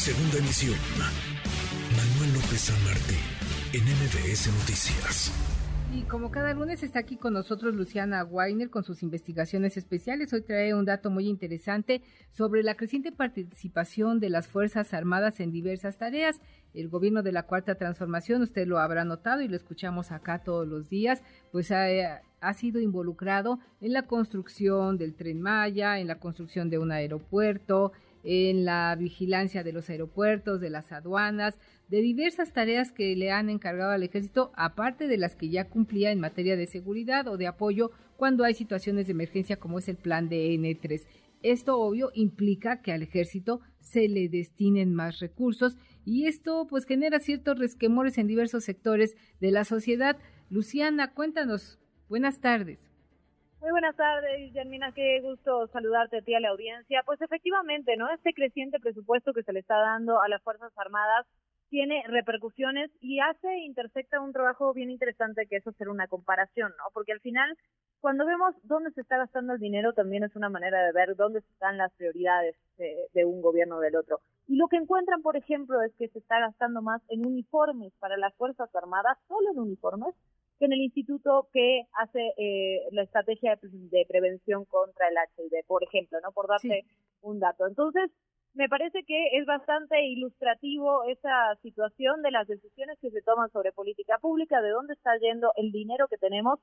Segunda emisión. Manuel López San Martín, en MBS Noticias. Y como cada lunes está aquí con nosotros Luciana Weiner con sus investigaciones especiales. Hoy trae un dato muy interesante sobre la creciente participación de las Fuerzas Armadas en diversas tareas. El gobierno de la Cuarta Transformación, usted lo habrá notado y lo escuchamos acá todos los días, pues ha, ha sido involucrado en la construcción del tren Maya, en la construcción de un aeropuerto, en la vigilancia de los aeropuertos, de las aduanas, de diversas tareas que le han encargado al ejército, aparte de las que ya cumplía en materia de seguridad o de apoyo cuando hay situaciones de emergencia como es el plan de N3. Esto obvio implica que al ejército se le destinen más recursos y esto pues genera ciertos resquemores en diversos sectores de la sociedad. Luciana, cuéntanos. Buenas tardes. Muy buenas tardes, Germina, qué gusto saludarte a ti a la audiencia. Pues efectivamente, ¿no? Este creciente presupuesto que se le está dando a las Fuerzas Armadas tiene repercusiones y hace, intersecta un trabajo bien interesante que es hacer una comparación, ¿no? Porque al final, cuando vemos dónde se está gastando el dinero, también es una manera de ver dónde están las prioridades de, de un gobierno o del otro. Y lo que encuentran, por ejemplo, es que se está gastando más en uniformes para las Fuerzas Armadas, solo en uniformes, en el instituto que hace eh, la estrategia de, prevención contra el HIV, por ejemplo, ¿no? Por darte un dato. Entonces, me parece que es bastante ilustrativo esa situación de las decisiones que se toman sobre política pública, de dónde está yendo el dinero que tenemos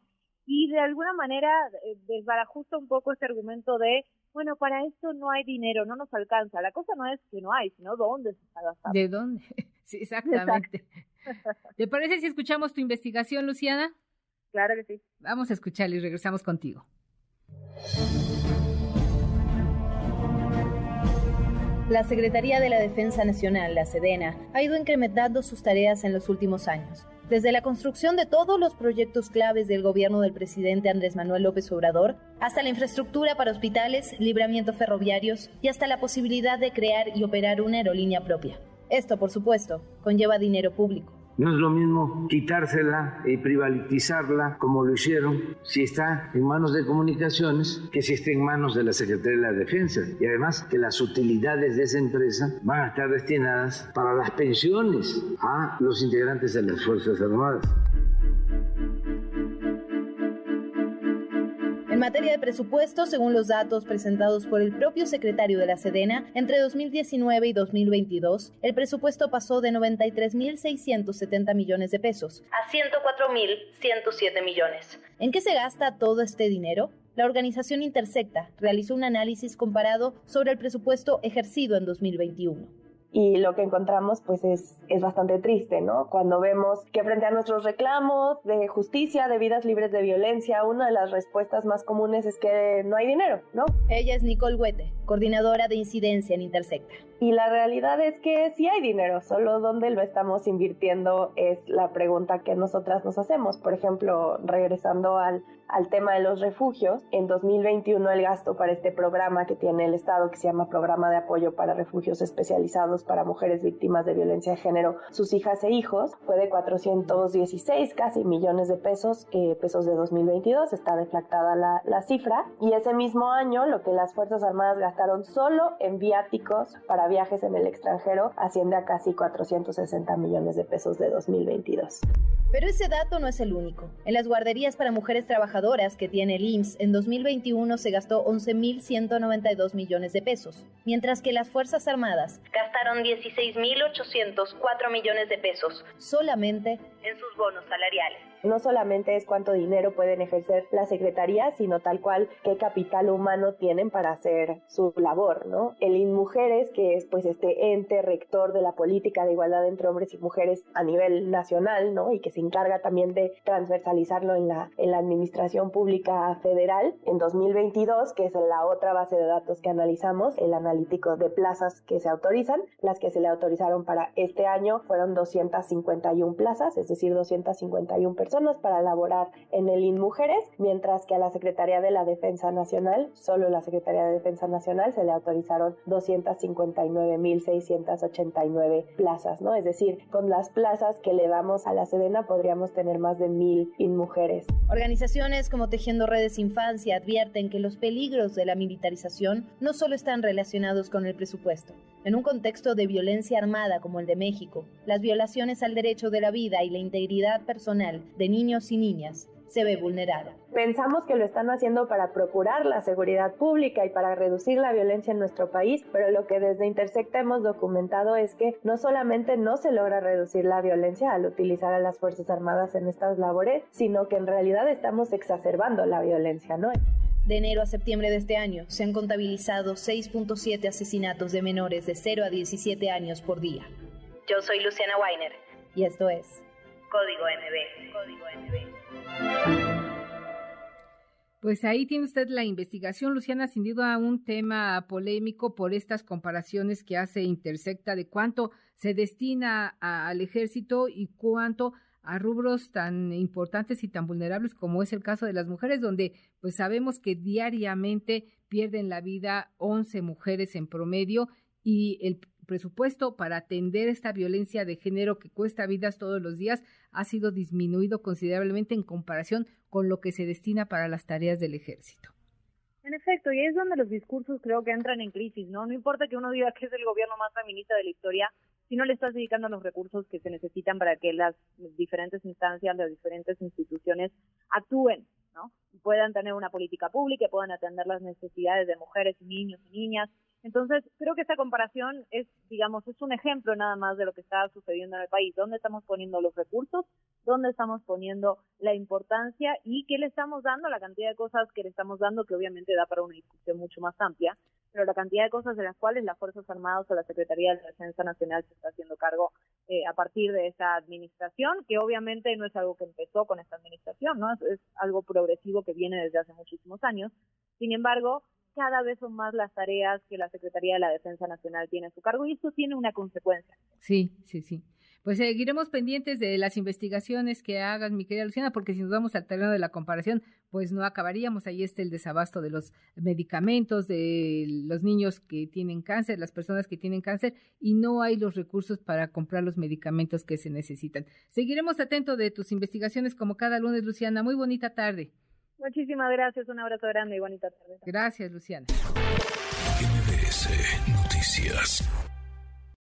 y de alguna manera eh, desbarajusta un poco ese argumento de, bueno, para esto no hay dinero, no nos alcanza. La cosa no es que no hay, sino dónde se está gastando. ¿De dónde? Sí, exactamente. ¿Te parece si escuchamos tu investigación, Luciana? Claro que sí. Vamos a escucharla y regresamos contigo. La Secretaría de la Defensa Nacional, la Sedena, ha ido incrementando sus tareas en los últimos años. Desde la construcción de todos los proyectos claves del gobierno del presidente Andrés Manuel López Obrador, hasta la infraestructura para hospitales, libramientos ferroviarios y hasta la posibilidad de crear y operar una aerolínea propia. Esto, por supuesto, conlleva dinero público. No es lo mismo quitársela y privatizarla como lo hicieron si está en manos de comunicaciones que si está en manos de la Secretaría de la Defensa. Y además que las utilidades de esa empresa van a estar destinadas para las pensiones a los integrantes de las Fuerzas Armadas. En materia de presupuesto, según los datos presentados por el propio secretario de la Sedena, entre 2019 y 2022, el presupuesto pasó de 93.670 millones de pesos a 104.107 millones. ¿En qué se gasta todo este dinero? La organización Intersecta realizó un análisis comparado sobre el presupuesto ejercido en 2021 y lo que encontramos pues es, es bastante triste, ¿no? Cuando vemos que frente a nuestros reclamos de justicia, de vidas libres de violencia, una de las respuestas más comunes es que no hay dinero, ¿no? Ella es Nicole Huete, coordinadora de incidencia en Intersecta. Y la realidad es que sí hay dinero, solo dónde lo estamos invirtiendo es la pregunta que nosotras nos hacemos. Por ejemplo, regresando al, al tema de los refugios, en 2021 el gasto para este programa que tiene el Estado, que se llama Programa de Apoyo para Refugios Especializados para Mujeres Víctimas de Violencia de Género, sus hijas e hijos, fue de 416 casi millones de pesos, eh, pesos de 2022, está deflactada la, la cifra. Y ese mismo año lo que las Fuerzas Armadas gastaron solo en viáticos para viajes en el extranjero asciende a casi 460 millones de pesos de 2022. Pero ese dato no es el único. En las guarderías para mujeres trabajadoras que tiene el IMSS, en 2021 se gastó 11.192 millones de pesos, mientras que las Fuerzas Armadas gastaron 16.804 millones de pesos solamente en sus bonos salariales no solamente es cuánto dinero pueden ejercer la secretaría, sino tal cual qué capital humano tienen para hacer su labor, ¿no? El INMujeres, que es pues este ente rector de la política de igualdad entre hombres y mujeres a nivel nacional, ¿no? Y que se encarga también de transversalizarlo en la, en la administración pública federal. En 2022, que es la otra base de datos que analizamos, el analítico de plazas que se autorizan, las que se le autorizaron para este año fueron 251 plazas, es decir, decir 251 personas para laborar en el INMujeres, mientras que a la Secretaría de la Defensa Nacional, solo la Secretaría de Defensa Nacional se le autorizaron 259.689 plazas, ¿no? Es decir, con las plazas que le damos a la Sedena podríamos tener más de mil INMujeres. Organizaciones como Tejiendo Redes Infancia advierten que los peligros de la militarización no solo están relacionados con el presupuesto. En un contexto de violencia armada como el de México, las violaciones al derecho de la vida y la integridad personal de niños y niñas se ve vulnerada. Pensamos que lo están haciendo para procurar la seguridad pública y para reducir la violencia en nuestro país, pero lo que desde Intersecta hemos documentado es que no solamente no se logra reducir la violencia al utilizar a las Fuerzas Armadas en estas labores, sino que en realidad estamos exacerbando la violencia, ¿no? De enero a septiembre de este año se han contabilizado 6.7 asesinatos de menores de 0 a 17 años por día. Yo soy Luciana Weiner y esto es Código MB. Código MB. Pues ahí tiene usted la investigación, Luciana, sin duda un tema polémico por estas comparaciones que hace Intersecta de cuánto se destina al ejército y cuánto a rubros tan importantes y tan vulnerables como es el caso de las mujeres, donde pues sabemos que diariamente pierden la vida 11 mujeres en promedio y el presupuesto para atender esta violencia de género que cuesta vidas todos los días ha sido disminuido considerablemente en comparación con lo que se destina para las tareas del ejército. En efecto, y es donde los discursos creo que entran en crisis, ¿no? No importa que uno diga que es el gobierno más feminista de la historia, si no le estás dedicando los recursos que se necesitan para que las diferentes instancias, las diferentes instituciones actúen, ¿no? Puedan tener una política pública, puedan atender las necesidades de mujeres niños y niñas, entonces, creo que esta comparación es, digamos, es un ejemplo nada más de lo que está sucediendo en el país, dónde estamos poniendo los recursos, dónde estamos poniendo la importancia y qué le estamos dando, la cantidad de cosas que le estamos dando, que obviamente da para una discusión mucho más amplia, pero la cantidad de cosas de las cuales las Fuerzas Armadas o la Secretaría de la Defensa Nacional se está haciendo cargo eh, a partir de esa administración, que obviamente no es algo que empezó con esta administración, ¿no? es algo progresivo que viene desde hace muchísimos años. Sin embargo, cada vez son más las tareas que la Secretaría de la Defensa Nacional tiene a su cargo y eso tiene una consecuencia. Sí, sí, sí. Pues seguiremos pendientes de las investigaciones que hagan, mi querida Luciana, porque si nos vamos al terreno de la comparación, pues no acabaríamos. Ahí está el desabasto de los medicamentos, de los niños que tienen cáncer, las personas que tienen cáncer, y no hay los recursos para comprar los medicamentos que se necesitan. Seguiremos atentos de tus investigaciones como cada lunes, Luciana. Muy bonita tarde. Muchísimas gracias, un abrazo grande y bonita tarde. Gracias, Luciana. MBS Noticias.